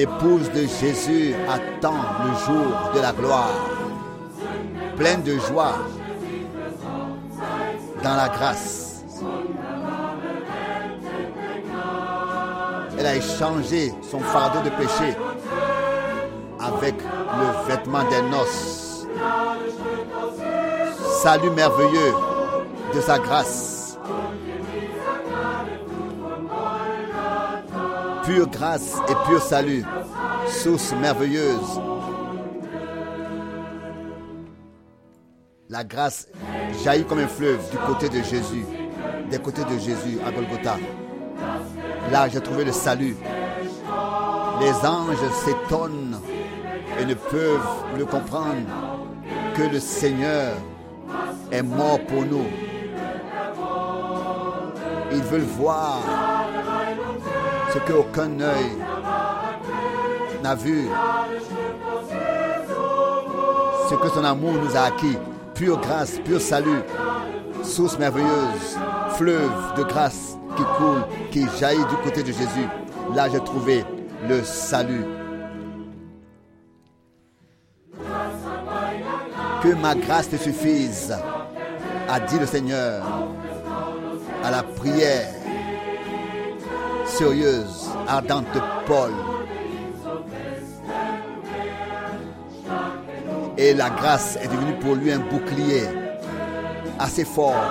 L'épouse de Jésus attend le jour de la gloire, pleine de joie dans la grâce. Elle a échangé son fardeau de péché avec le vêtement des noces. Salut merveilleux de sa grâce. Pure grâce et pur salut, source merveilleuse. La grâce jaillit comme un fleuve du côté de Jésus, des côtés de Jésus à Golgotha. Là, j'ai trouvé le salut. Les anges s'étonnent et ne peuvent le comprendre que le Seigneur est mort pour nous. Ils veulent voir ce qu'aucun œil n'a vu, ce que son amour nous a acquis, pure grâce, pur salut, source merveilleuse, fleuve de grâce qui coule, qui jaillit du côté de Jésus. Là, j'ai trouvé le salut. Que ma grâce te suffise, a dit le Seigneur, à la prière ardente de Paul. Et la grâce est devenue pour lui un bouclier assez fort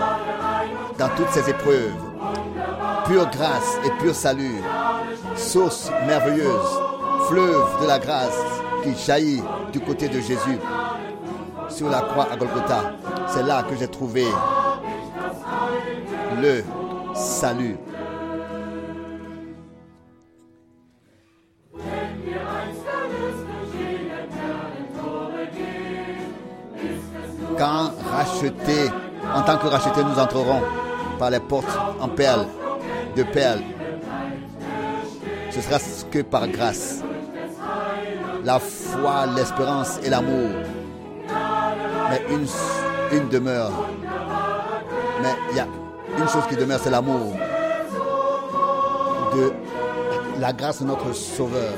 dans toutes ses épreuves. Pure grâce et pur salut, source merveilleuse, fleuve de la grâce qui jaillit du côté de Jésus sur la croix à Golgotha. C'est là que j'ai trouvé le salut. Tant que racheté, nous entrerons par les portes en perles, de perles, ce sera que par grâce. La foi, l'espérance et l'amour. Mais une, une demeure. Mais il y a une chose qui demeure, c'est l'amour de la grâce de notre Sauveur.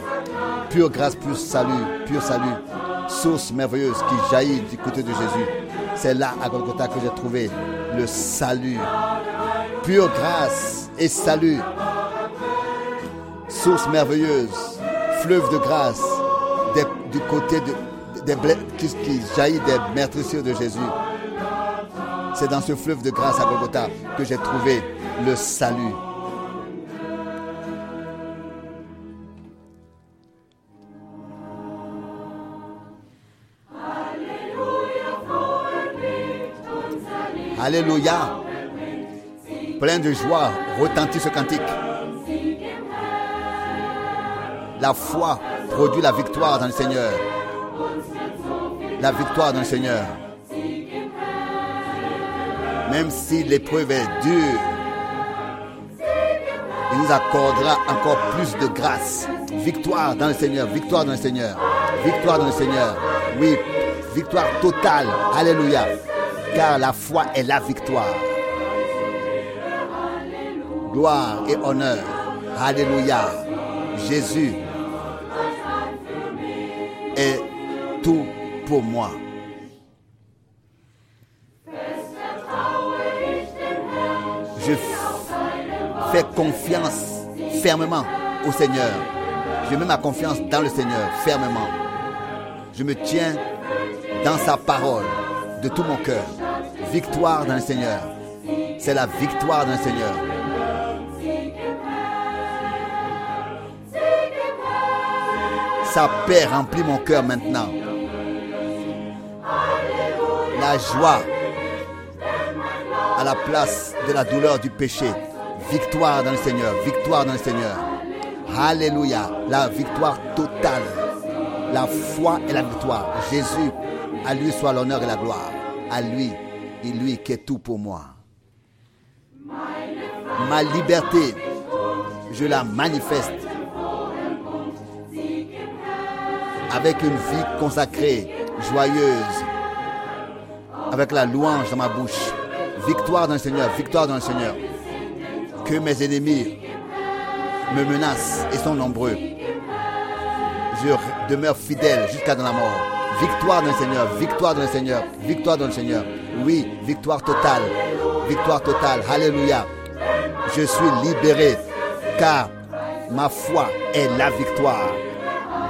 Pure grâce, pur salut, pur salut. Source merveilleuse qui jaillit du côté de Jésus. C'est là, à Golgotha, que j'ai trouvé le salut. Pure grâce et salut. Source merveilleuse, fleuve de grâce du côté de, des qui, qui jaillit des meurtrissures de Jésus. C'est dans ce fleuve de grâce à Golgotha que j'ai trouvé le salut. Alléluia. Plein de joie, retentit ce cantique. La foi produit la victoire dans le Seigneur. La victoire dans le Seigneur. Même si l'épreuve est dure, il nous accordera encore plus de grâce. Victoire dans le Seigneur, victoire dans le Seigneur, victoire dans le Seigneur. Oui, victoire totale. Alléluia. Car la foi est la victoire. Gloire et honneur. Alléluia. Jésus est tout pour moi. Je fais confiance fermement au Seigneur. Je mets ma confiance dans le Seigneur fermement. Je me tiens dans sa parole de tout mon cœur. Victoire dans le Seigneur. C'est la victoire dans le Seigneur. Sa paix remplit mon cœur maintenant. La joie à la place de la douleur du péché. Victoire dans le Seigneur, victoire dans le Seigneur. Alléluia, la victoire totale. La foi et la victoire. Jésus, à lui soit l'honneur et la gloire. À lui, et lui qui est tout pour moi. Ma liberté, je la manifeste avec une vie consacrée, joyeuse, avec la louange dans ma bouche. Victoire dans le Seigneur, victoire dans le Seigneur. Que mes ennemis me menacent et sont nombreux. je demeure fidèle jusqu'à dans la mort. Victoire dans le Seigneur, victoire dans le Seigneur, victoire dans le Seigneur. Oui, victoire totale, victoire totale. Alléluia. Je suis libéré car ma foi est la victoire.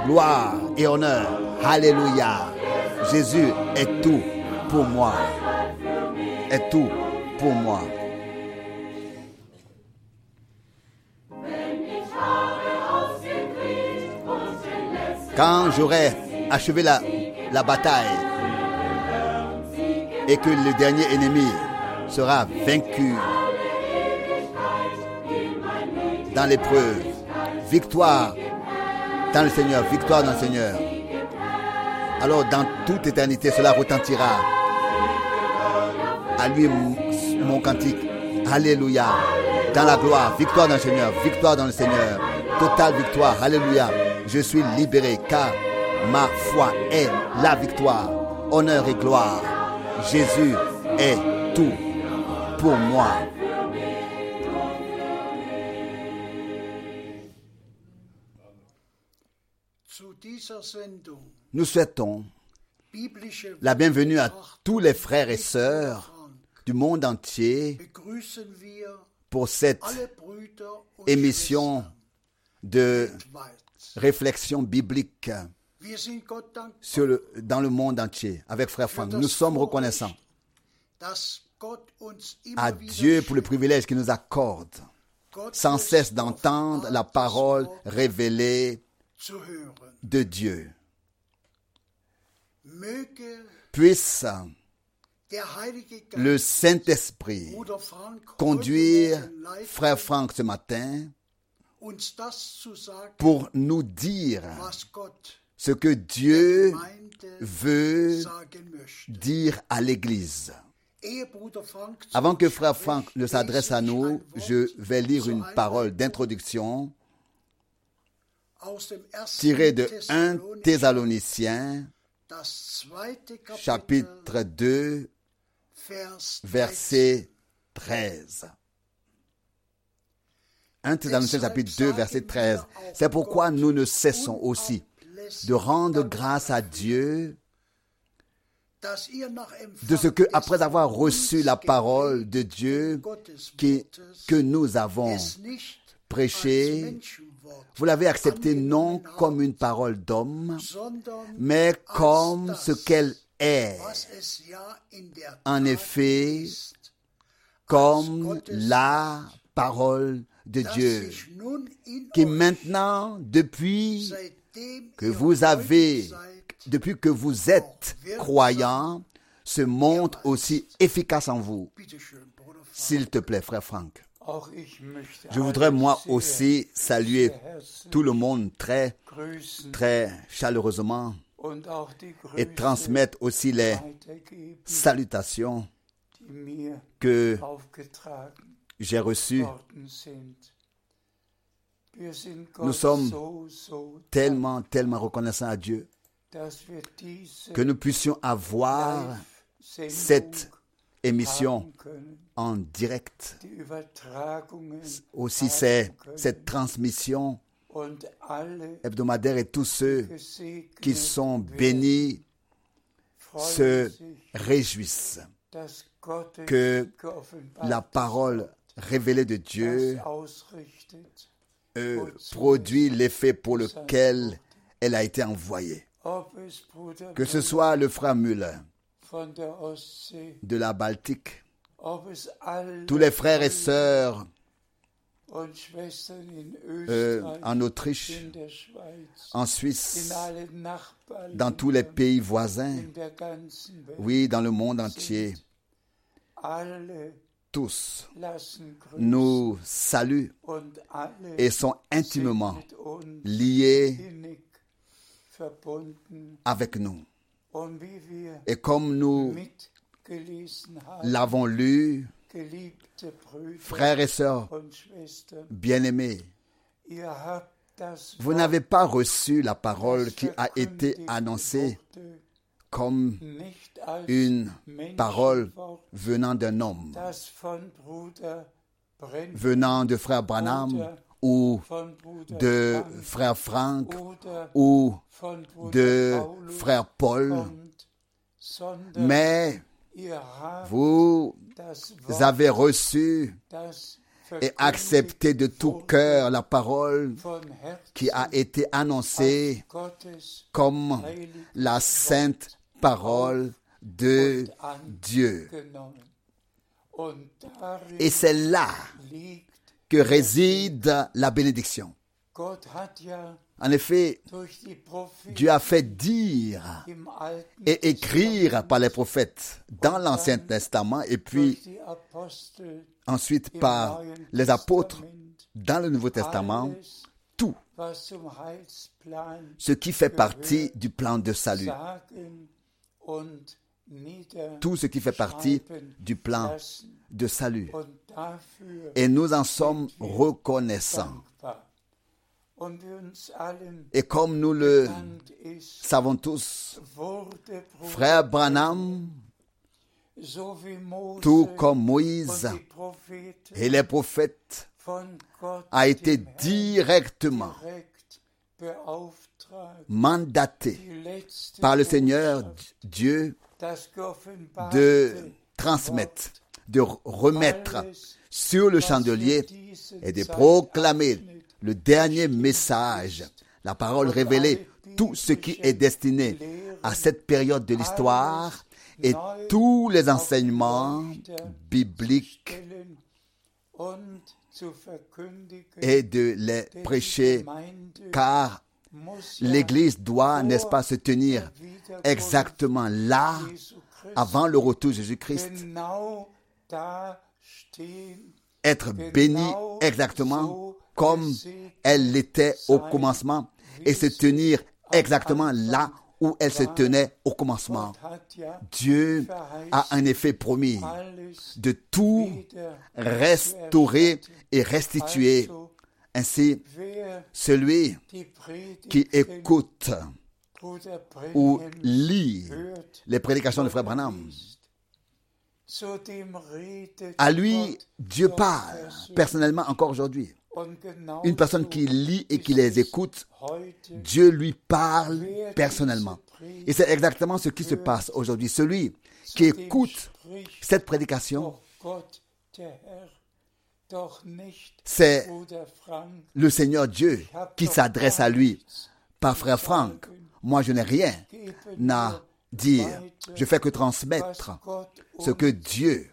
Gloire et honneur. Alléluia. Jésus est tout pour moi. Est tout pour moi. Quand j'aurai achevé la, la bataille et que le dernier ennemi sera vaincu dans l'épreuve, victoire dans le Seigneur, victoire dans le Seigneur. Alors dans toute éternité, cela retentira. À lui mon cantique. Alléluia. Dans la gloire, victoire dans le Seigneur, victoire dans le Seigneur. Totale victoire. Alléluia. Je suis libéré car ma foi est la victoire. Honneur et gloire. Jésus est tout pour moi. Nous souhaitons la bienvenue à tous les frères et sœurs du monde entier pour cette émission de réflexion biblique sur le, dans le monde entier avec Frère Franck. Nous sommes reconnaissants. À Dieu pour le privilège qu'il nous accorde. Sans cesse d'entendre la parole révélée de Dieu. Puisse le Saint-Esprit conduire Frère Franck ce matin pour nous dire ce que Dieu veut dire à l'Église. Avant que Frère Franck ne s'adresse à nous, je vais lire une parole d'introduction tirée de 1 Thessaloniciens, chapitre 2, verset 13. 1 Thessaloniciens chapitre 2, verset 13. C'est pourquoi nous ne cessons aussi de rendre grâce à Dieu de ce que, après avoir reçu la parole de Dieu que nous avons prêchée, vous l'avez acceptée non comme une parole d'homme, mais comme ce qu'elle est. En effet, comme la parole de Dieu, qui maintenant, depuis que vous avez, depuis que vous êtes croyant, se montre aussi efficace en vous. S'il te plaît, frère Franck. Je voudrais moi aussi saluer tout le monde très, très chaleureusement et transmettre aussi les salutations que j'ai reçues. Nous sommes tellement, tellement reconnaissants à Dieu que nous puissions avoir cette émission en direct. Aussi, cette transmission hebdomadaire et tous ceux qui sont bénis se réjouissent que la parole révélée de Dieu euh, produit l'effet pour lequel elle a été envoyée. Que ce soit le frère Müller de la Baltique, tous les frères et sœurs euh, en Autriche, en Suisse, dans tous les pays voisins, oui, dans le monde entier, tous nous saluent et sont intimement liés avec nous. Et comme nous l'avons lu, frères et sœurs bien-aimés, vous n'avez pas reçu la parole qui a été annoncée comme une parole venant d'un homme, venant de frère Branham ou de frère Frank ou de frère Paul, mais vous avez reçu et accepté de tout cœur la parole qui a été annoncée comme la sainte parole de Dieu. Et c'est là que réside la bénédiction. En effet, Dieu a fait dire et écrire par les prophètes dans l'Ancien Testament et puis ensuite par les apôtres dans le Nouveau Testament, tout ce qui fait partie du plan de salut, tout ce qui fait partie du plan de salut. Et nous en sommes reconnaissants. Et comme nous le savons tous, frère Branham, tout comme Moïse et les prophètes, a été directement mandaté par le Seigneur Dieu de transmettre, de remettre sur le chandelier et de proclamer le dernier message, la parole révélée, tout ce qui est destiné à cette période de l'histoire et tous les enseignements bibliques et de les prêcher, car l'Église doit, n'est-ce pas, se tenir exactement là, avant le retour de Jésus-Christ, être bénie exactement comme elle l'était au commencement et se tenir exactement là où elle se tenait au commencement. Dieu a en effet promis de tout restaurer et restituer. Ainsi, celui qui écoute ou lit les prédications de Frère Branham, à lui, Dieu parle personnellement encore aujourd'hui. Une personne qui lit et qui les es écoute, Dieu lui parle personnellement. Et c'est exactement ce qui se passe aujourd'hui. Celui qui écoute cette prédication, c'est le Seigneur Dieu qui s'adresse à lui par frère Franck. Moi, je n'ai rien à dire. Je fais que transmettre ce que Dieu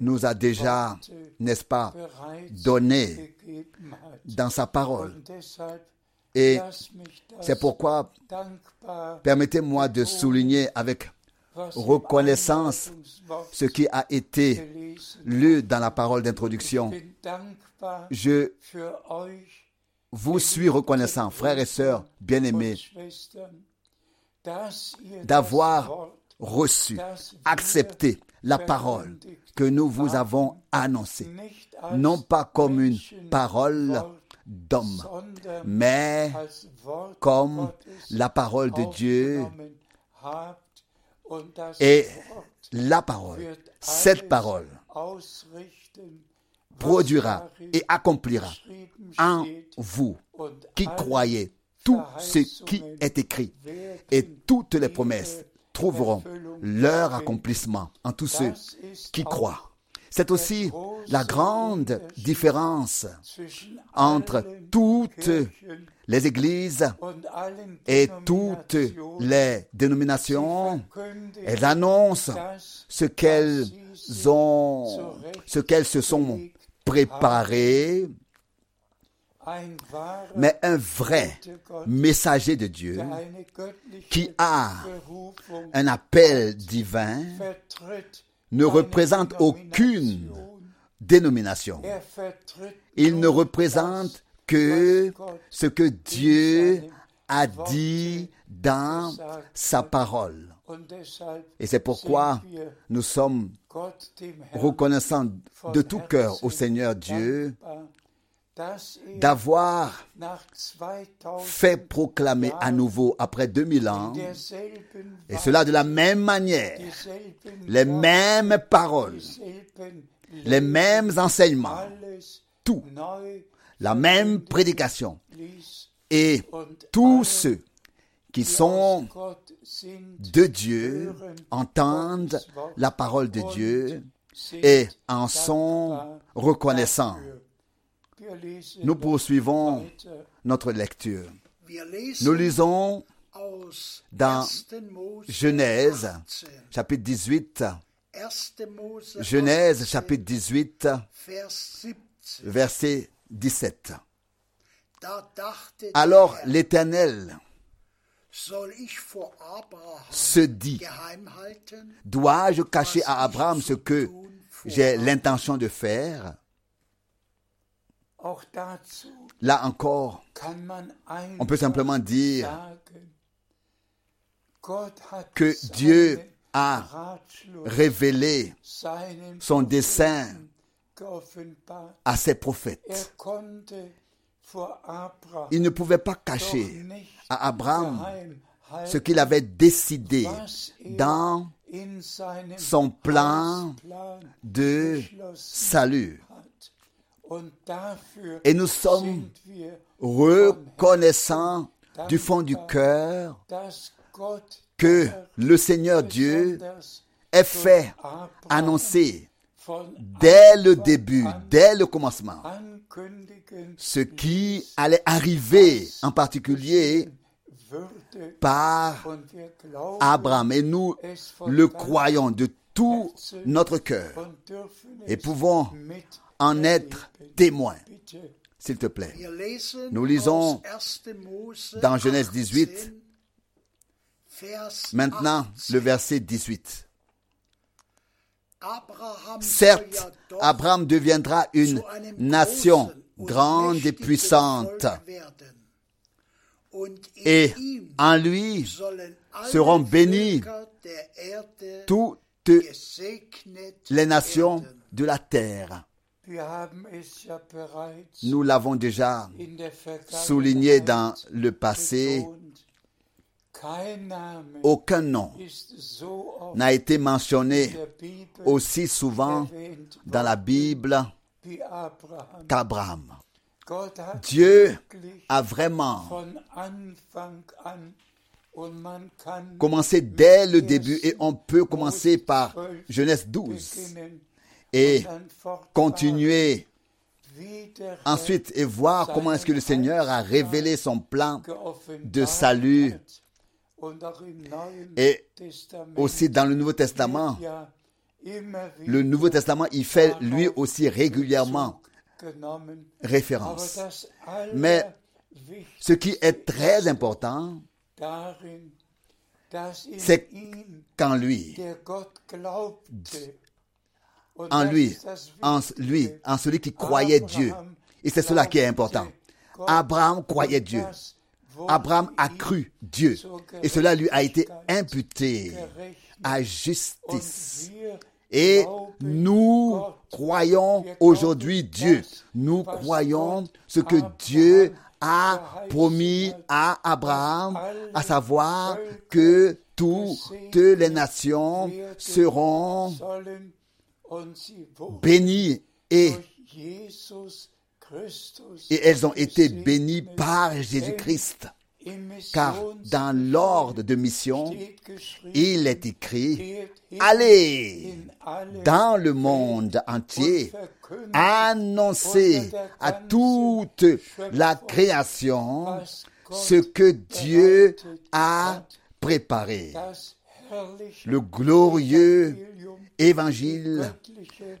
nous a déjà, n'est-ce pas, donné dans sa parole. Et c'est pourquoi, permettez-moi de souligner avec reconnaissance ce qui a été lu dans la parole d'introduction. Je vous suis reconnaissant, frères et sœurs bien-aimés, d'avoir reçu, accepté la parole que nous vous avons annoncée, non pas comme une parole d'homme, mais comme la parole de Dieu et la parole, cette parole produira et accomplira en vous qui croyez tout ce qui est écrit. Et toutes les promesses trouveront leur accomplissement en tous ceux qui croient. C'est aussi la grande différence entre toutes les églises et toutes les dénominations. Elles annoncent ce qu'elles ont, ce qu'elles se sont préparées, mais un vrai messager de Dieu qui a un appel divin ne représente aucune dénomination. Il ne représente que ce que Dieu a dit dans sa parole. Et c'est pourquoi nous sommes reconnaissants de tout cœur au Seigneur Dieu d'avoir nach 2000 fait proclamer à nouveau après 2000 ans, et cela de la même manière, les mêmes paroles, les mêmes enseignements, tout la même prédication. Et tous ceux qui sont de Dieu entendent la parole de Dieu et en sont reconnaissants. Nous poursuivons notre lecture. Nous lisons dans 1. Mose Genèse 18. chapitre 18, 1. Mose Genèse 18, chapitre 18, Vers 17. verset 17. Da dachte Alors l'Éternel se dit, dois-je cacher à Abraham ce que j'ai l'intention de faire? Là encore, on peut simplement dire que Dieu a révélé son dessein à ses prophètes. Il ne pouvait pas cacher à Abraham ce qu'il avait décidé dans son plan de salut. Et nous sommes reconnaissants du fond du cœur que le Seigneur Dieu ait fait annoncer dès le début, dès le commencement, ce qui allait arriver en particulier par Abraham. Et nous le croyons de tout notre cœur. et pouvons en être témoins, bitte. s'il te plaît. Nous lisons aus 1. Mose dans Genèse 18, 18, Vers Maintenant, 18. le verset 18. Abraham soll Certes, Abraham deviendra une nation grande et puissante, et en lui seront Erde toutes les nations de la terre. Nous l'avons déjà souligné dans le passé. Aucun nom n'a été mentionné aussi souvent dans la Bible qu'Abraham. Dieu a vraiment commencé dès le début et on peut commencer par Genèse 12 beginnen et continuer ensuite et voir comment est-ce que le Seigneur a révélé son plan de salut et aussi dans le Nouveau Testament. Le Nouveau Testament, il fait lui aussi régulièrement référence. Mais ce qui est très important, c'est qu'en lui, en lui, en lui, en celui qui croyait Dieu. Et c'est cela qui est important. Abraham croyait Dieu. Abraham a cru Dieu. Et cela lui a été imputé à justice. Et nous croyons aujourd'hui Dieu. Nous croyons ce que Dieu a promis à Abraham, à savoir que toutes les nations seront bénies et, elles ont été bénies par Jésus-Christ. Car dans l'ordre de mission, il est écrit, allez dans le monde entier, annoncer à toute la création ce que Dieu a préparé. Le glorieux évangile,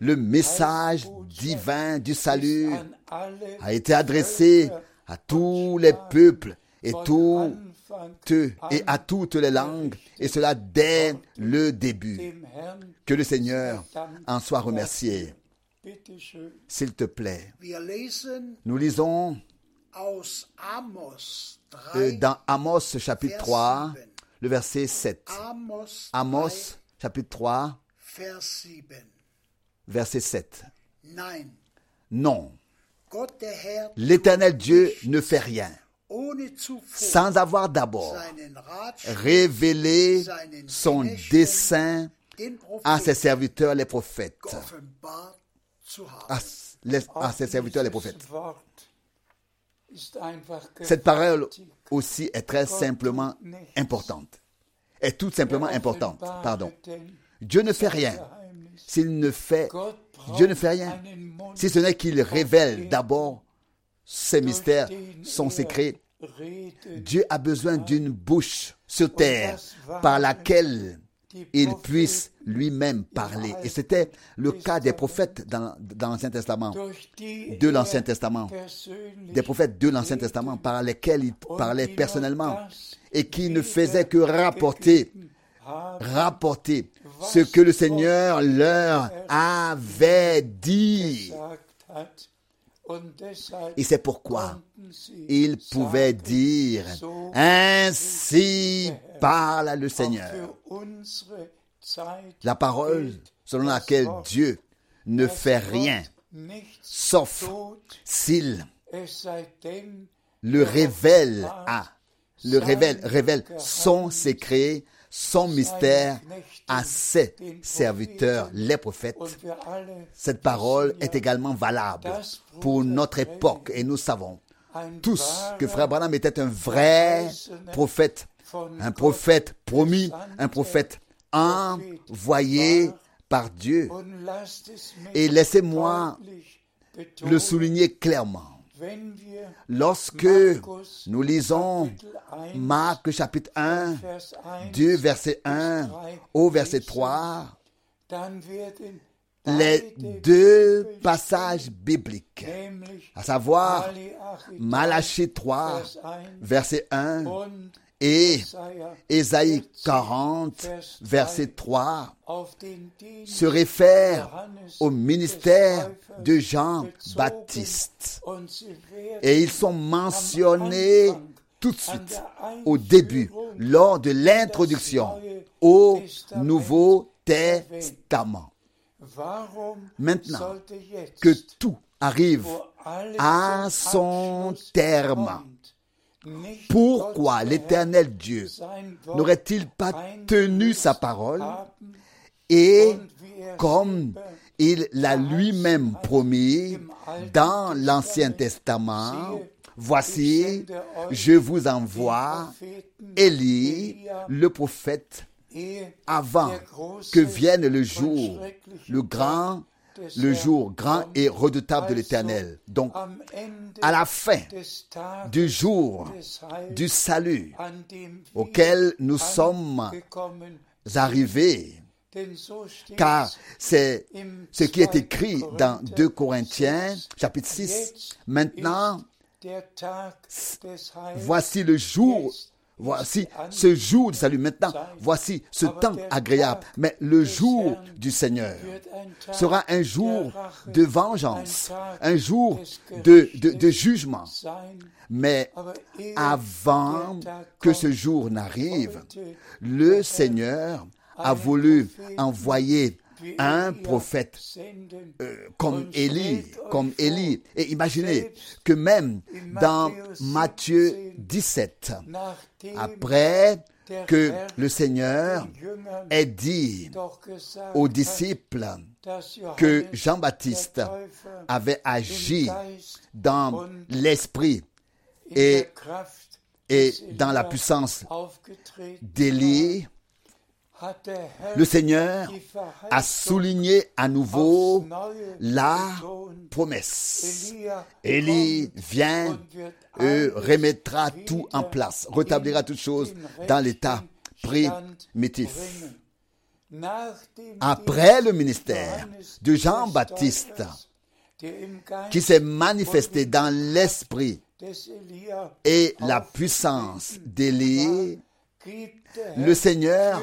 le message divin du salut a été adressé à tous les peuples et à toutes les langues, et cela dès le début. Que le Seigneur en soit remercié. S'il te plaît. Nous lisons aus Amos 3, euh, dans Amos chapitre 3, Vers le verset 7. Amos, Amos chapitre 3, 3, Vers 7. verset 7. Nein, Non, l'Éternel Dieu ne fait rien sans avoir d'abord révélé son dessein à ses serviteurs les prophètes. À, les- à ses serviteurs les prophètes. Cette parole. Aussi est très simplement importante. Est tout simplement importante. Pardon. Dieu ne fait rien s'il ne fait, Dieu ne fait rien si ce n'est qu'il révèle d'abord ses mystères, son secret. Dieu a besoin d'une bouche sur terre par laquelle il puisse lui-même parler. Et c'était le cas des prophètes dans, l'Ancien Testament, de l'Ancien Testament, des prophètes de l'Ancien Testament par lesquels il parlait personnellement et qui ne faisaient que rapporter rapporter ce que le Seigneur leur avait dit. Et c'est pourquoi il pouvait dire, Ainsi parle le Seigneur. La parole selon laquelle Dieu ne fait rien, sauf s'il le révèle à, le révèle, révèle son secret, son mystère à ses serviteurs, les prophètes. Cette parole est également valable pour notre époque et nous savons tous que Frère Branham était un vrai prophète, un prophète promis, un prophète envoyé par Dieu. Et laissez-moi le souligner clairement. Lorsque nous lisons Kapitel 1, Marc chapitre 1, Vers 1 du verset 1 au verset 3, dann werden les deux passages bibliques, à savoir Malachi Malachie 3, Vers 1 verset 1 und et Ésaïe 40, verset 3, auf den Dienst se Johannes au ministère de Jean-Baptiste. Et ils sont mentionnés tout de suite, au début, lors de l'introduction au Nouveau Testament. Maintenant Que tout arrive à son terme. Pourquoi l'éternel Dieu n'aurait-il pas tenu sa parole et comme il l'a lui-même promis dans l'Ancien Testament, voici, je vous envoie Élie, le prophète, avant que vienne le jour, le grand, le jour grand et redoutable de l'Éternel. Donc, à la fin du jour du salut auquel nous sommes arrivés, car c'est ce qui est 2. écrit dans Korinther 2 Corinthiens, 6. chapitre 6. Jetzt Maintenant, voici le jour, voici ce jour du salut. Maintenant, voici ce temps agréable. Mais le jour du Seigneur sera un jour de vengeance, un jour de, jugement. Mais avant que ce jour n'arrive, le Seigneur a voulu envoyer un prophète euh, comme Élie, comme Élie. Et imaginez que même dans Matthieu Matthieu 17, nachdem après que le Seigneur ait dit aux disciples que Jean-Baptiste avait agi dans l'esprit et- et dans la puissance d'Élie, le Seigneur a souligné à nouveau la promesse. Élie vient et alles remettra tout en place, rétablira toutes choses dans l'état primitif. Après le ministère de Jean-Baptiste, qui s'est manifesté dans l'esprit et la puissance d'Élie, le Seigneur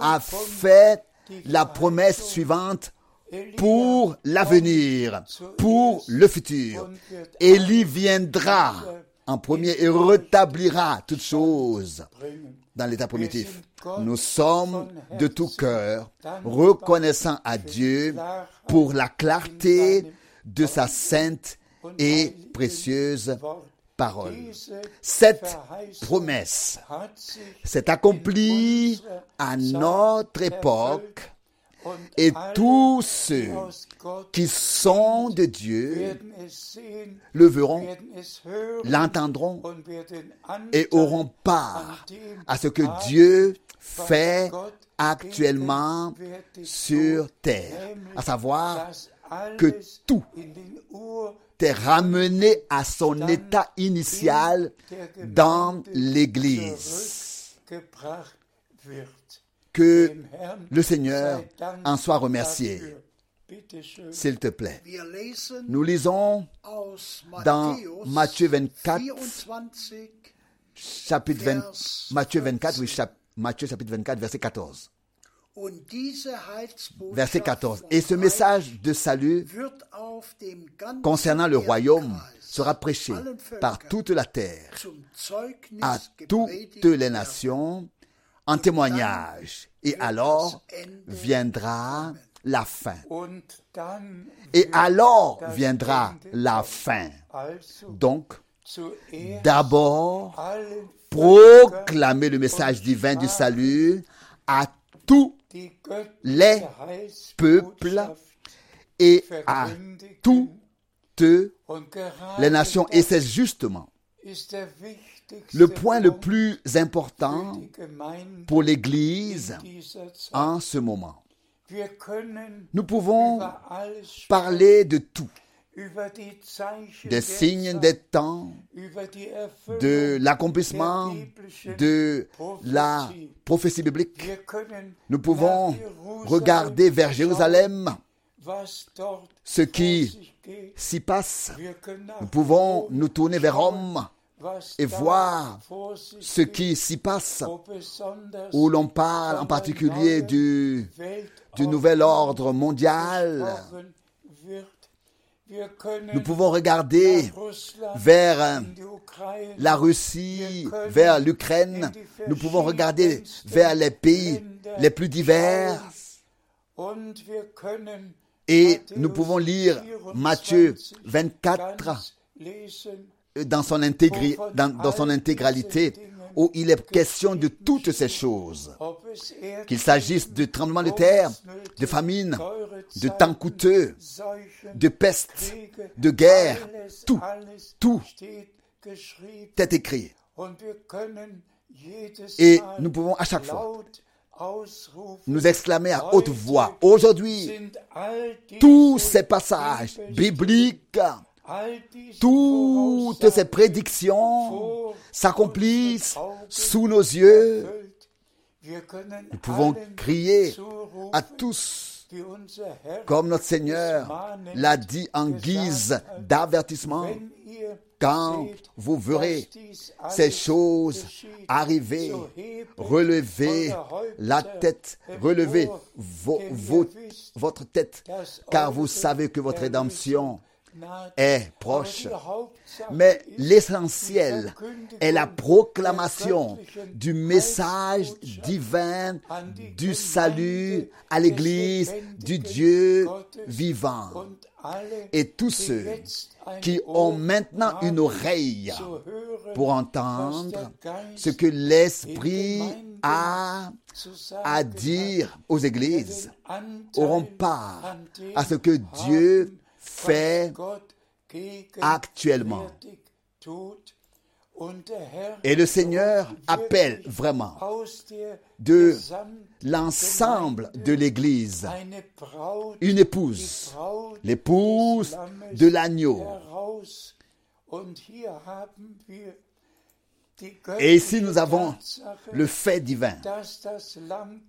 a fait la promesse suivante pour l'avenir, pour le futur. Élie viendra en premier et rétablira toutes choses dans l'état primitif. Nous sommes de tout cœur reconnaissants à Dieu pour la clarté de sa sainte et précieuse. Cette promesse s'est accomplie à notre époque Et tous ceux qui sont de Dieu le verront, l'entendront et auront part à ce que Dieu fait actuellement sur terre, à savoir que tout est ramené à son état initial dans l'Église. Que le Seigneur en soit remercié, s'il te plaît. Nous lisons dans Matthieu 24, 24, chapitre 20, Vers Matthieu 24, oui, chap- Matthieu chapitre 24, verset 14. Verset 14. vom Et ce message de salut concernant le royaume sera prêché par toute la terre à toutes les nations en témoignage. Et alors viendra la fin. Et alors viendra la fin. Donc, d'abord, proclamer le message divin du salut à tous les peuples et à toutes les nations. Et c'est justement le point le plus important pour l'Église en ce moment. Nous pouvons parler de tout, des signes des temps, de l'accomplissement de la prophétie biblique. Nous pouvons regarder vers Jérusalem ce qui s'y passe. Nous pouvons nous tourner vers Rome et voir ce qui s'y passe, où l'on parle en particulier du, nouvel ordre mondial. Nous pouvons regarder vers Ukraine, la Russie, vers l'Ukraine. Nous pouvons regarder vers les pays les plus divers. Et nous pouvons lire 24 Matthieu 24 ganz lesen, dans son, dans son intégralité où il est question de toutes ces choses. Qu'il s'agisse de tremblements de terre, de famine, de temps coûteux, de peste, de guerre, tout, tout est écrit. Et nous pouvons à chaque fois nous exclamer à haute voix, aujourd'hui, tous ces passages bibliques, toutes ces prédictions s'accomplissent sous nos yeux. Nous pouvons crier à tous, comme notre Seigneur l'a dit en guise d'avertissement, quand vous verrez ces choses arriver, relevez la tête, relevez votre tête, car vous savez que votre rédemption. Est proche. Mais l'essentiel est la proclamation du message divin du salut à l'Église du Dieu vivant. Et tous ceux qui ont maintenant une oreille pour entendre ce que l'Esprit a à dire aux églises, auront part à ce que Dieu fait actuellement. Et le Seigneur appelle vraiment de l'ensemble de l'Église une épouse, l'épouse de l'agneau. Et ici nous avons le fait divin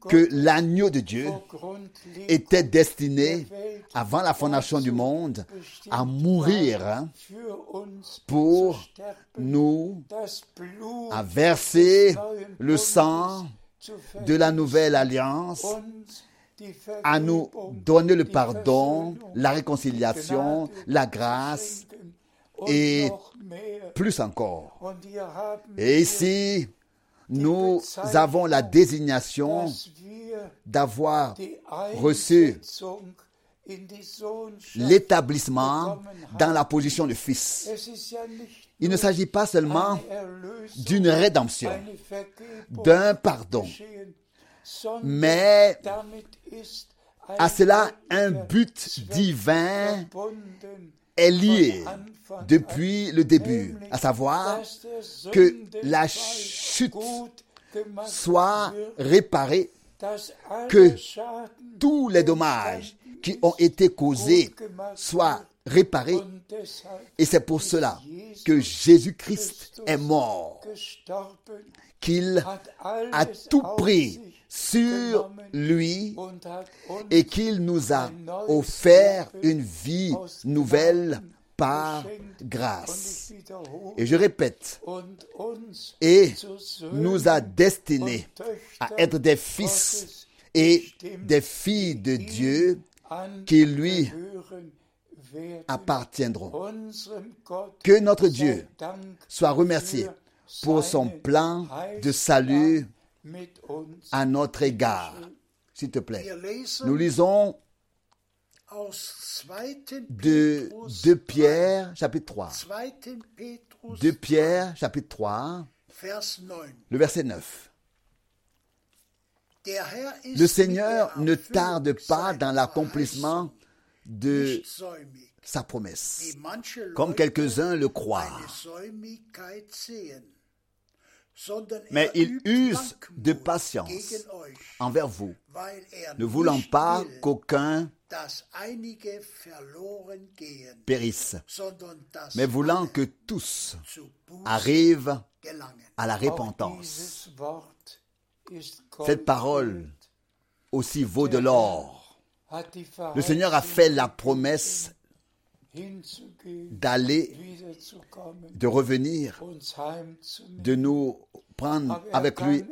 que l'agneau de Dieu était destiné, avant la fondation du monde, à mourir hein, pour nous, à verser le sang de la nouvelle alliance, à nous donner le pardon, la réconciliation, la grâce, et. Plus encore. Haben Et ici, nous avons la désignation d'avoir reçu l'établissement dans la position de fils. Il ne s'agit pas seulement d'une rédemption, d'un pardon, mais À cela, un but divin est lié von Anfang depuis le début, à savoir que la chute soit réparée, que tous les dommages qui ont été causés soient réparés. Et c'est pour cela que Jésus-Christ est mort, qu'il a tout pris sur lui et qu'il nous a offert une vie nouvelle par grâce. Et je répète, et nous a destinés à être des fils et des filles de Dieu qui lui appartiendront. Que notre Dieu soit remercié pour son plan de salut. À notre égard. S'il te plaît. Nous lisons aus 2. de Petrus, 2 Pierre, chapitre 3. 2. Petrus 2 Pierre, chapitre 3, Vers 9. le verset 9. Der Herr ist Le Seigneur ne tarde pas dans l'accomplissement de sa promesse, comme quelques-uns le croient. Mais er il übt use de patience envers vous, er ne voulant pas qu'aucun périsse, mais voulant que tous arrivent à la repentance. Cette parole aussi vaut de l'or. Le Seigneur a fait la promesse d'aller, de revenir, de nous prendre avec lui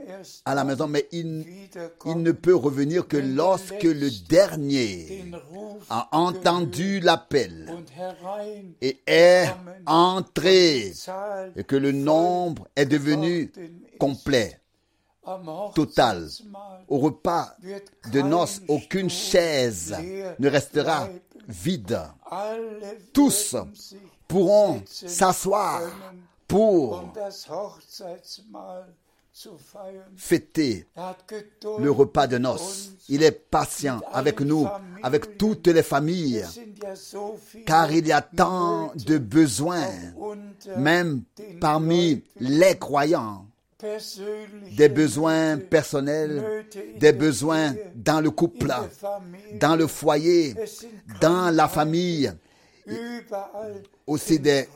à la maison, mais il, ne peut revenir que lorsque le dernier a entendu l'appel et est entré et que le nombre est devenu complet, total. Au repas de noces, aucune chaise ne restera. Vide. Tous Pourront s'asseoir pour fêter Er le repas de noces. Il est patient avec nous, avec toutes les familles, car il y a tant de besoins, même parmi les croyants, des besoins personnels, des besoins dans le couple, dans le foyer, dans la famille, aussi des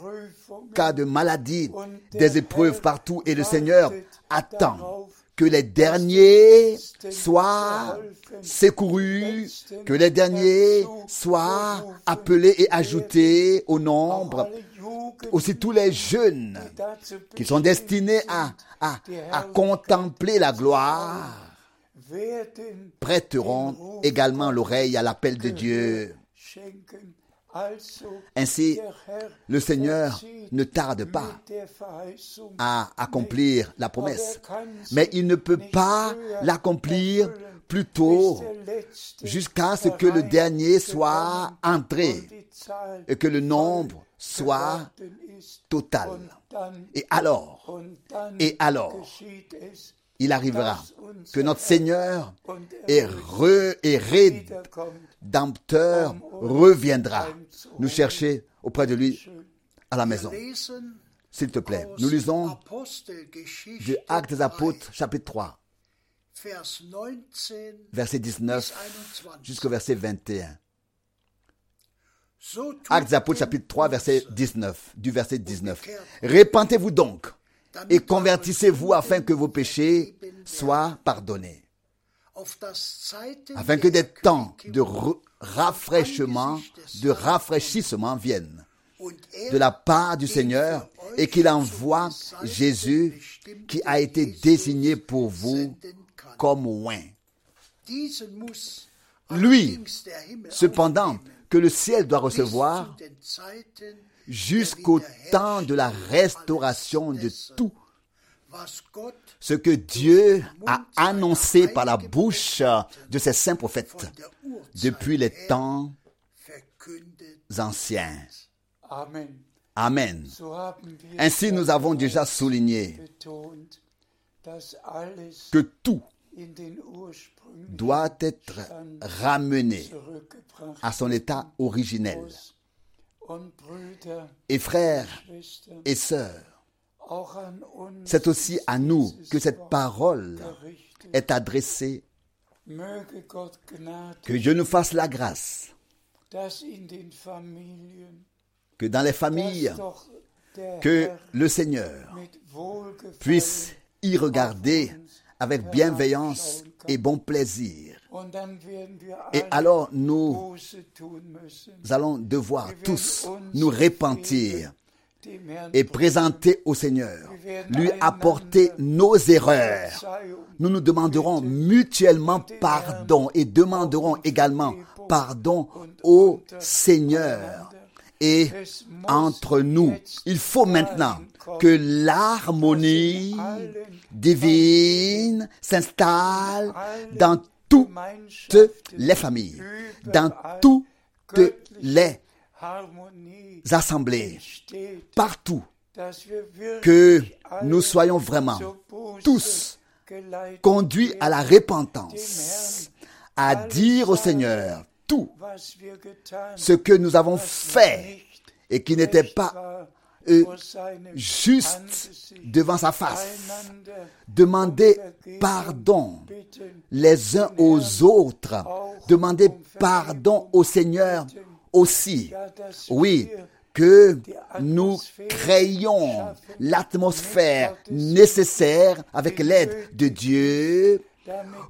cas de maladie, des épreuves partout, et le Seigneur attend que les derniers soient secourus, que les derniers soient appelés et ajoutés au nombre, aussi tous les jeunes qui sont destinés à, contempler la gloire, prêteront également l'oreille à l'appel de Dieu. Ainsi, le Seigneur ne tarde pas à accomplir la promesse, mais il ne peut pas l'accomplir plus tôt jusqu'à ce que le dernier soit entré et que le nombre soit total. Et alors, et alors, il arrivera que notre Seigneur et, re, et rédempteur reviendra nous chercher auprès de lui à la maison. S'il te plaît, nous lisons de Actes des 3, Apôtres, chapitre 3, Vers 19 verset bis 19 21. jusqu'au verset 21. So tut Actes des Apôtres, chapitre 3, verset Buße, 19, du verset 19. Repentez-vous donc et convertissez-vous afin que vos péchés soient pardonnés, afin que des temps de rafraîchissement, de rafraîchissement viennent de la part du Seigneur et qu'il envoie Jésus qui a été désigné pour vous comme muss Lui, Cependant, que le ciel doit recevoir jusqu'au temps de la restauration de tout ce que Dieu a annoncé par la bouche de ses saints prophètes depuis les temps anciens. Amen. Amen. Ainsi nous avons déjà souligné que tout doit être ramené à son état originel. Et frères et sœurs, c'est aussi à nous que cette parole est adressée. Que Dieu nous fasse la grâce, que dans les familles, que le Seigneur puisse y regarder avec bienveillance et bon plaisir. Et alors nous allons devoir tous nous repentir et présenter au Seigneur, lui apporter nos erreurs. Nous nous demanderons mutuellement pardon et demanderons également pardon au Seigneur. Et entre nous, il faut maintenant que l'harmonie divine s'installe dans toutes les familles, dans toutes les assemblées, partout, que nous soyons vraiment tous conduits à la repentance, à dire au Seigneur tout ce que nous avons fait et qui n'était pas euh, juste devant sa face. Demandez pardon les uns aux autres. Demandez pardon au Seigneur aussi. Oui, que nous créions l'atmosphère nécessaire avec l'aide de Dieu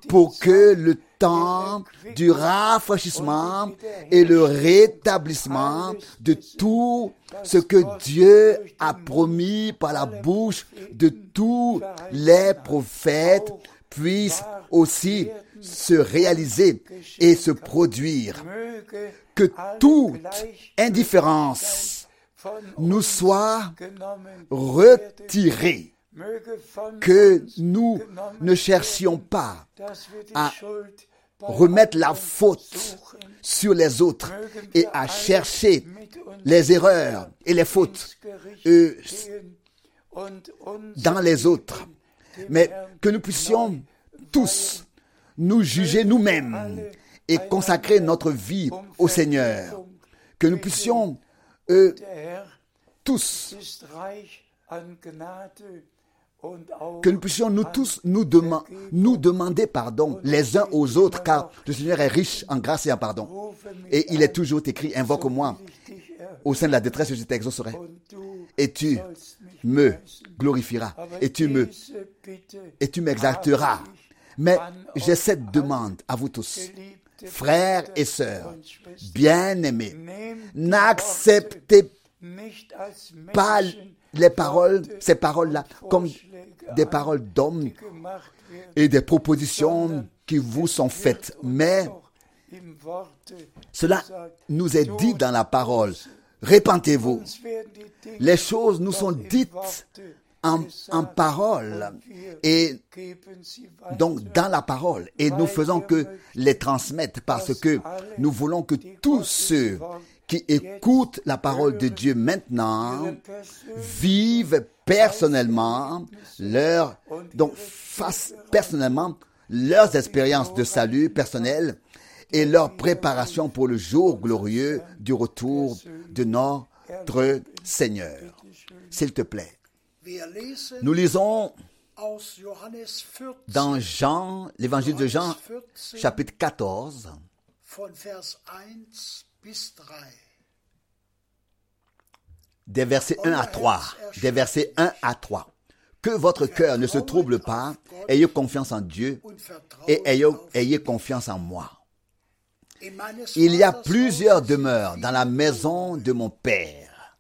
pour que le temps du rafraîchissement et le rétablissement de tout ce que Dieu a promis par la bouche de tous les prophètes puisse aussi se réaliser et se produire. Que toute indifférence nous soit retirée, que nous ne cherchions pas à remettre la faute sur les autres et à chercher les erreurs et les fautes euh, dans les autres, mais que nous puissions tous nous juger nous-mêmes et consacrer notre vie au Seigneur, que nous puissions euh, tous, que nous puissions nous tous nous, demander pardon les uns aux autres, car le Seigneur est riche en grâce et en pardon. Et il est toujours écrit, invoque-moi au sein de la détresse, je t'exaucerai. Et tu me glorifieras et tu me et tu m'exalteras. Mais j'ai cette demande à vous tous, frères et sœurs, bien-aimés, n'acceptez pas les paroles, ces paroles-là, comme des paroles d'hommes et des propositions qui vous sont faites. Mais cela nous est dit dans la parole. Répentez-vous. Les choses nous sont dites en, en parole et donc dans la parole et nous faisons que les transmettre parce que nous voulons que tous ceux qui écoutent la parole de Dieu maintenant vivent personnellement leur donc personnellement leurs expériences de salut personnel et leur préparation pour le jour glorieux du retour de notre Seigneur. S'il te plaît. Nous lisons aus Johannes 14 dans Jean, l'évangile de Jean, chapitre 14, von Vers 1 bis 3. Des versets 1 à 3. Des versets 1 à 3. Que votre cœur ne se trouble pas, ayez confiance en Dieu et ayez, confiance en moi. Il y a plusieurs demeures dans la maison de mon Père.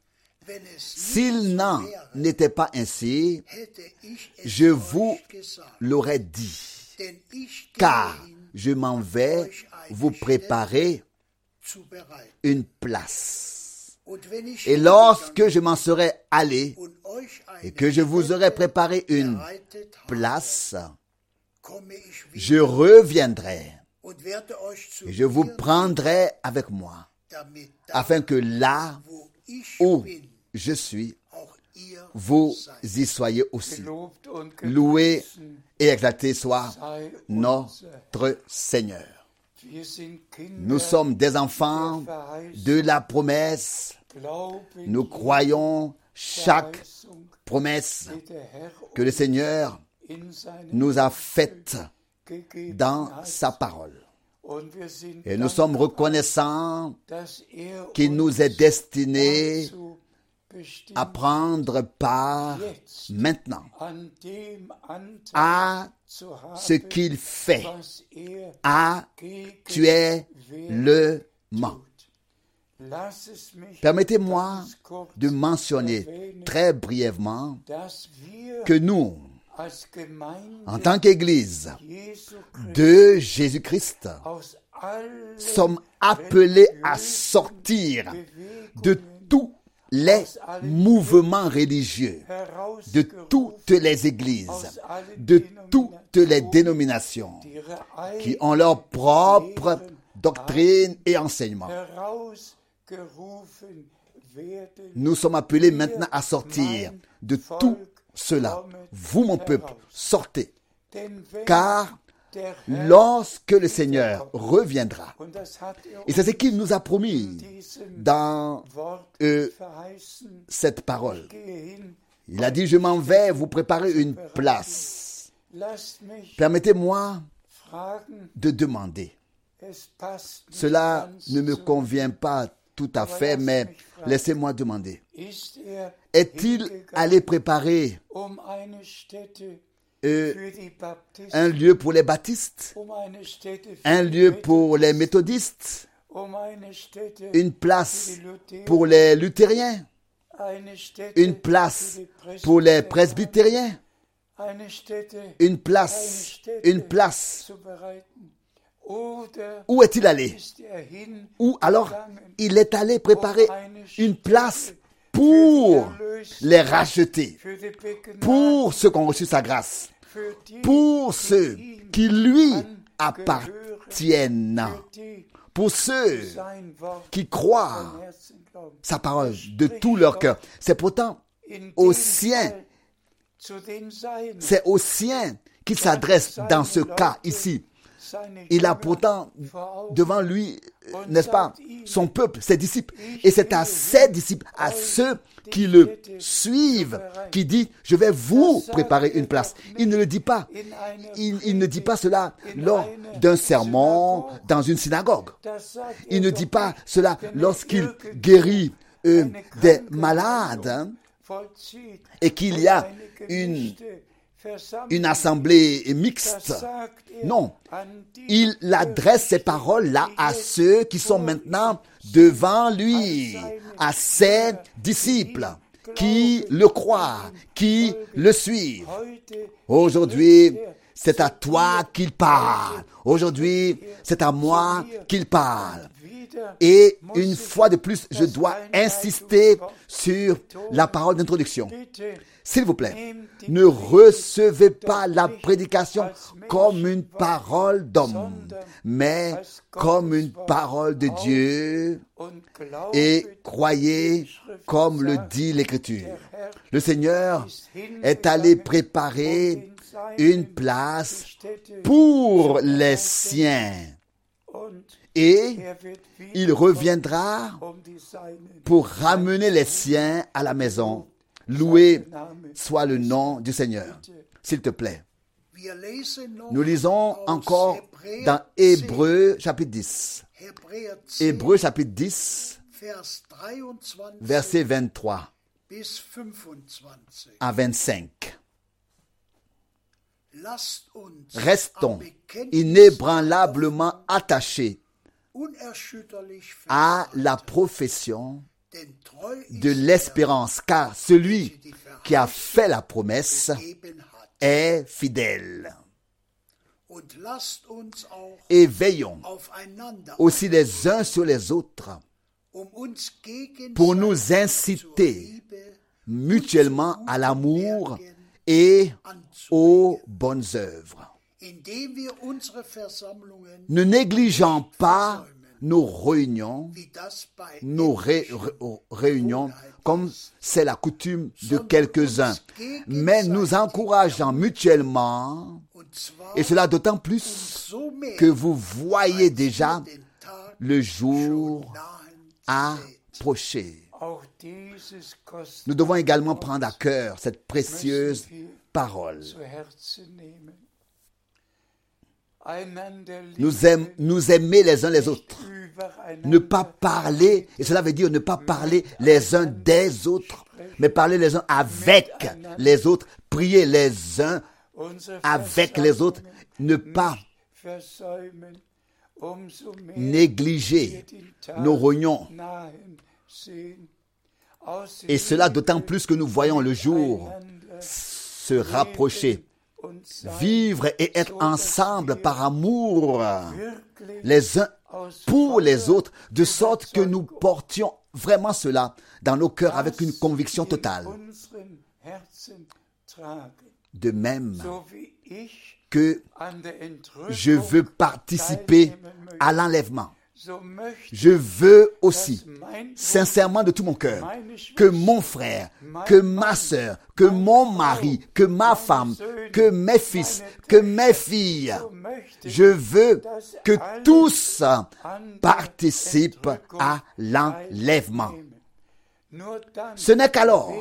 S'il n'en n'était pas ainsi, je vous l'aurais dit. Car je m'en vais vous préparer une place. Et lorsque je m'en serai allé et que je vous aurai préparé une place, je reviendrai et je vous prendrai avec moi, afin que là où je suis, vous y soyez aussi. Loué et exalté soit notre Seigneur. Nous sommes des enfants de la promesse. Nous croyons chaque promesse que le Seigneur nous a faite dans sa parole. Et nous sommes reconnaissants qu'il nous est destiné à prendre part maintenant à ce qu'il fait er actuellement. Mich Permettez-moi de mentionner très brièvement que nous, en tant qu'Église de Jésus-Christ, sommes appelés à sortir de tous les mouvements religieux, de toutes les églises, de toutes les dénominations qui ont leur propre doctrine et enseignement. Nous sommes appelés maintenant à sortir de tout cela. Vous, mon peuple, sortez. Car lorsque le Seigneur reviendra, et c'est ce qu'il nous a promis dans euh, cette parole, il a dit, je m'en vais vous préparer une place. Permettez-moi de demander. Cela ne me convient pas tout à fait, mais laissez-moi demander. Er Est-il allé préparer euh, un lieu pour les baptistes, un lieu pour les méthodistes, une place pour les luthériens, une place pour les presbytériens, une place, une place. Où est-il allé? Ou alors il est allé préparer une place pour les racheter, pour ceux qui ont reçu sa grâce, pour ceux qui lui appartiennent, pour ceux qui croient sa parole de tout leur cœur. C'est pourtant aux siens, c'est aux siens qu'il s'adresse dans ce cas ici. Il a pourtant devant lui, euh, n'est-ce pas, son peuple, ses disciples. Et c'est à ses disciples, à ceux qui le suivent, qui dit, je vais vous préparer une place. Il ne le dit pas. Il, ne dit pas cela lors d'un sermon dans une synagogue. Il ne dit pas cela lorsqu'il guérit euh, des malades hein, et qu'il y a une. Une assemblée mixte. Non. Il adresse ces paroles-là à ceux qui sont maintenant devant lui, à ses disciples, qui le croient, qui le suivent. Aujourd'hui, c'est à toi qu'il parle. Aujourd'hui, c'est à moi qu'il parle. Et une fois de plus, je dois insister sur la parole d'introduction. S'il vous plaît, ne recevez pas la prédication comme une parole d'homme, mais comme une parole de Dieu. et croyez comme le dit l'Écriture. Le Seigneur est allé préparer une place pour les siens. Et il reviendra um pour ramener les siens à la maison. Loué soit le nom du Seigneur. S'il te plaît. Nous lisons encore dans 10, Hébreu chapitre 10. Hebräer 10, Hébreu chapitre 10, Vers 23 versets 23 bis 25. à 25. Lasst uns Restons inébranlablement attachés à la profession de l'espérance, car celui qui a fait la promesse est fidèle. Et veillons aussi les uns sur les autres pour nous inciter mutuellement à l'amour et aux bonnes œuvres, ne négligeant pas nos réunions, nos ré- ré- réunions, comme c'est la coutume de quelques-uns, mais nous encourageant mutuellement, et cela d'autant plus que vous voyez déjà le jour approcher. Nous devons également prendre à cœur cette précieuse parole. Nous, aime- nous aimer les uns les autres. Ne pas parler, et cela veut dire ne pas parler les uns des autres, mais parler les uns avec les autres, prier les uns avec les autres, ne pas négliger nos réunions. Et cela d'autant plus que nous voyons le jour se rapprocher, vivre et être ensemble par amour les uns pour les autres, de sorte que nous portions vraiment cela dans nos cœurs avec une conviction totale. De même que je veux participer à l'enlèvement. Je veux aussi, sincèrement de tout mon cœur, que mon frère, que ma sœur, que mon mari, que ma femme, que mes fils, que mes filles, je veux que tous participent à l'enlèvement. Ce n'est qu'alors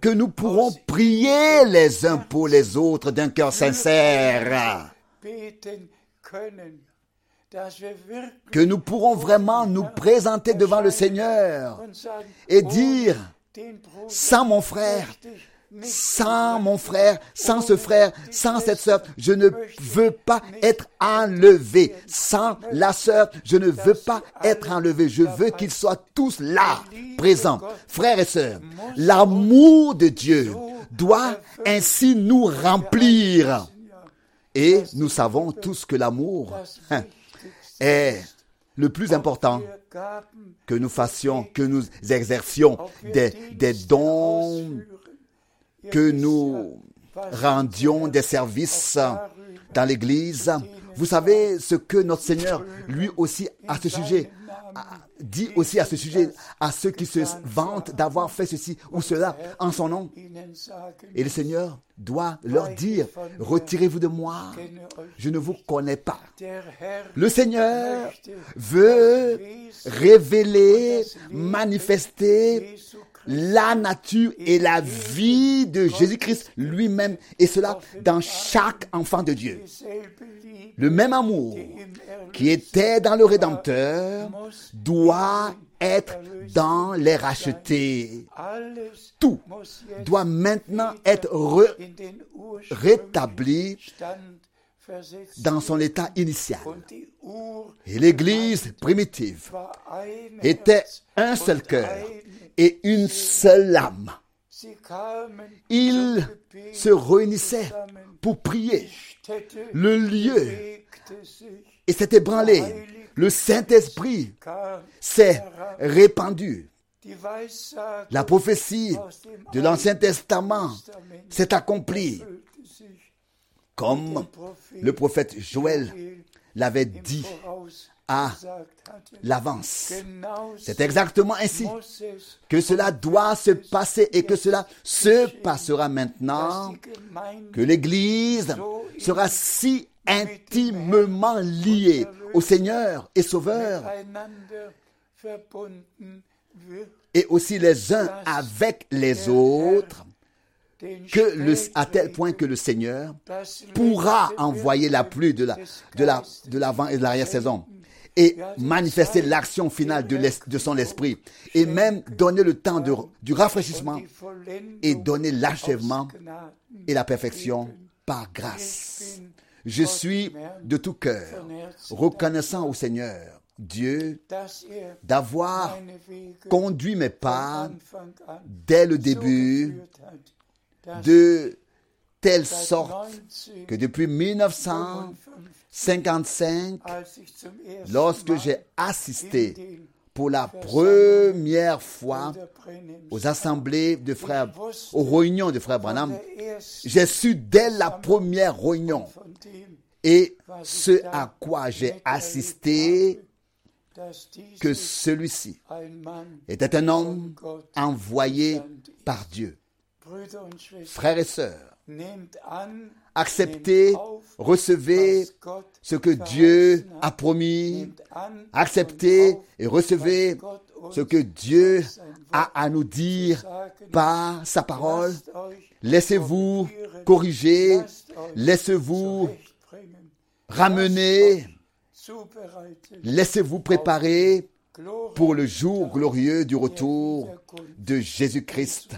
que nous pourrons prier les uns pour les autres d'un cœur sincère, que nous pourrons vraiment nous présenter devant le Seigneur et dire, den Bruder sans mon frère, sans mon frère, sans ce frère, sans cette sœur, je ne veux pas être enlevé. Sans la sœur, je ne veux pas être enlevé. Je veux qu'ils soient tous là, présents, frères et sœurs. L'amour de Dieu doit ainsi nous remplir. Et nous savons tous que l'amour est le plus important que nous fassions, que nous exercions des, dons que nous rendions des services dans l'Église. Vous savez ce que notre Seigneur, lui aussi, à ce sujet, dit aussi à ce sujet, à ceux qui se vantent d'avoir fait ceci ou cela en son nom. Et le Seigneur doit leur dire, retirez-vous de moi, je ne vous connais pas. Le Seigneur veut révéler, manifester la nature et la vie de Jésus-Christ lui-même, et cela dans chaque enfant de Dieu. Le même amour qui était dans le Rédempteur doit être dans les rachetés. Tout doit maintenant être rétabli dans son état initial. Et l'Église primitive était un seul cœur. Et une seule âme. Ils se réunissaient pour prier. Le lieu et s'est ébranlé. Le Saint-Esprit s'est répandu. La prophétie de l'Ancien Testament s'est accomplie comme le prophète Joël l'avait dit à hatte. l'avance. C'est exactement ainsi que cela doit se passer et que cela se passera maintenant, que l'Église sera si intimement liée au Seigneur et Sauveur et aussi les uns avec les autres, que à tel point que le Seigneur pourra envoyer la pluie de l'avant et de l'arrière-saison et manifester l'action finale de, de, son esprit et même donner le temps de, du rafraîchissement et donner l'achèvement et la perfection par grâce. Je suis de tout cœur reconnaissant au Seigneur, Dieu, d'avoir conduit mes pas dès le début de telle sorte que depuis 1900 55, lorsque j'ai assisté pour la première fois aux assemblées de frères, aux réunions de frères Branham, j'ai su dès la première réunion et ce à quoi j'ai assisté que celui-ci était un homme envoyé par Dieu. Frères et sœurs, acceptez, recevez ce que Dieu a promis, acceptez et recevez ce que Dieu a à nous dire par sa parole. Laissez-vous corriger, laissez-vous ramener, laissez-vous préparer pour le jour glorieux du retour de Jésus-Christ,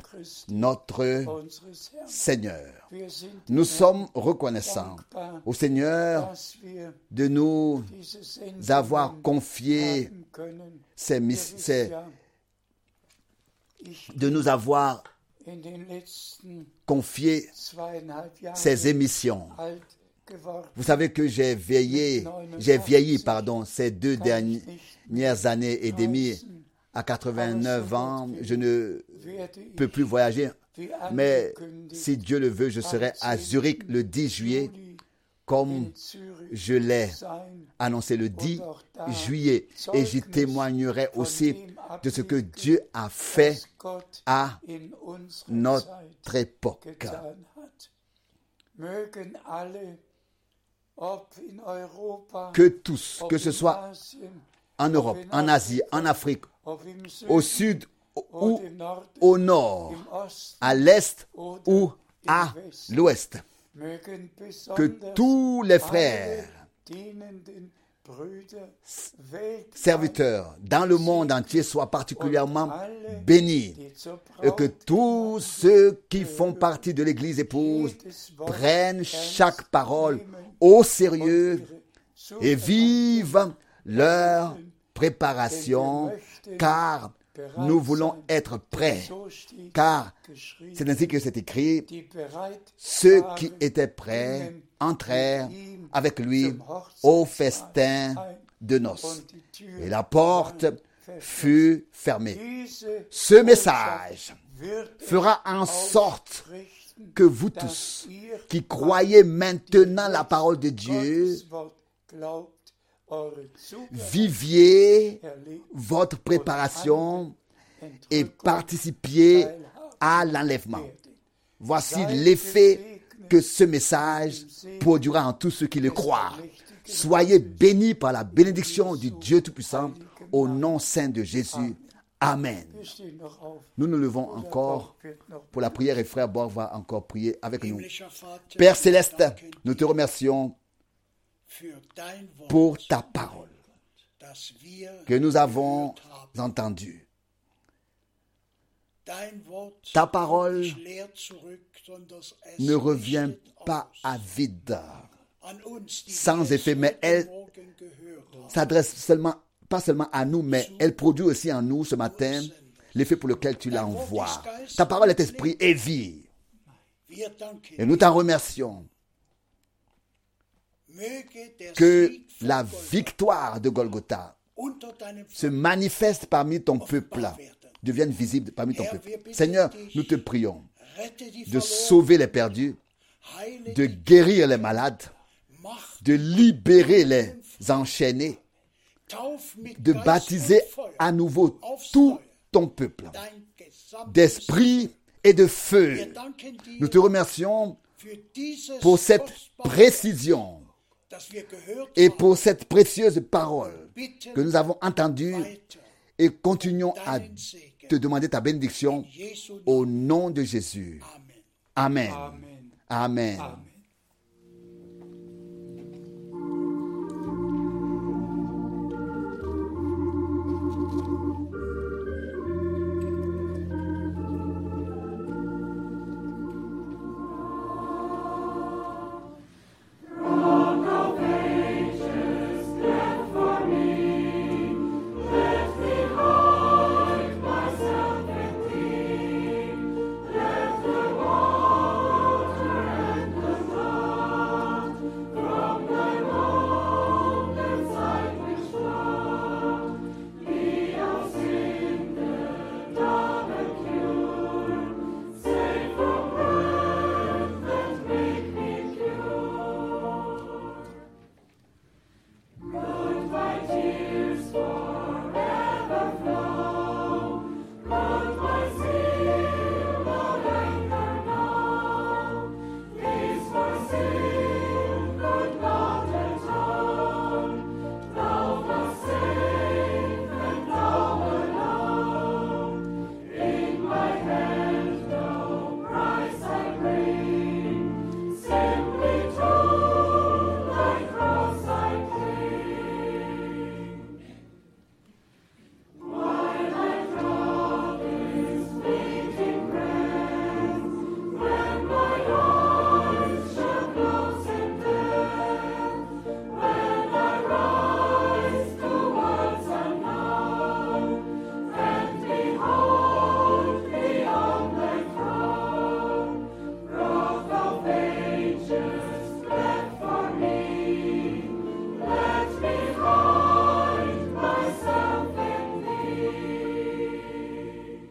notre. Seigneur. Nous sommes reconnaissants au Seigneur de nous avoir confié ces, de nous avoir confié ces émissions. Vous savez que j'ai veillé, j'ai vieilli, pardon, ces deux dernières années et demie. À 89 ans, je ne peux plus voyager. Mais si Dieu le veut, je serai à Zurich le 10 juillet, comme je l'ai annoncé le 10 juillet. Et j'y témoignerai aussi de ce que Dieu a fait à notre époque. Que tous, que ce soit en Europe, en Asie, en Afrique, au sud ou au nord, à l'est ou à l'ouest. Que tous les frères, serviteurs dans le monde entier soient particulièrement bénis. Et que tous ceux qui font partie de l'Église épouse prennent chaque parole au sérieux et vivent leur préparation, car nous voulons être prêts. Car c'est ainsi que c'est écrit, ceux qui étaient prêts entrèrent avec lui au festin de noces. Et la porte fut fermée. Ce message fera en sorte que vous tous qui croyez maintenant la parole de Dieu viviez votre préparation et participiez à l'enlèvement. Voici l'effet que ce message produira en tous ceux qui le croient. Soyez bénis par la bénédiction du Dieu Tout-Puissant au nom saint de Jésus. Amen. Nous nous levons encore pour la prière et frère Borg va encore prier avec nous. Père céleste, nous te remercions pour ta parole que nous avons entendue. Ta parole ne revient pas à vide. sans effet, mais elle-. S'adresse seulement, pas seulement à nous, mais elle produit aussi en nous ce matin l'effet pour lequel tu l'envoies. Ta parole est esprit et vie. Et nous t'en remercions que la victoire de Golgotha se manifeste parmi ton peuple, devienne visible parmi ton peuple. Seigneur, nous te prions de sauver les perdus, de guérir les malades, de libérer les enchaînés, de baptiser à nouveau tout ton peuple. D'esprit et de feu. Nous te remercions pour cette précision et pour cette précieuse parole que nous avons entendue et continuons à. Te demander ta bénédiction au nom de Jésus. Amen. Amen. Amen.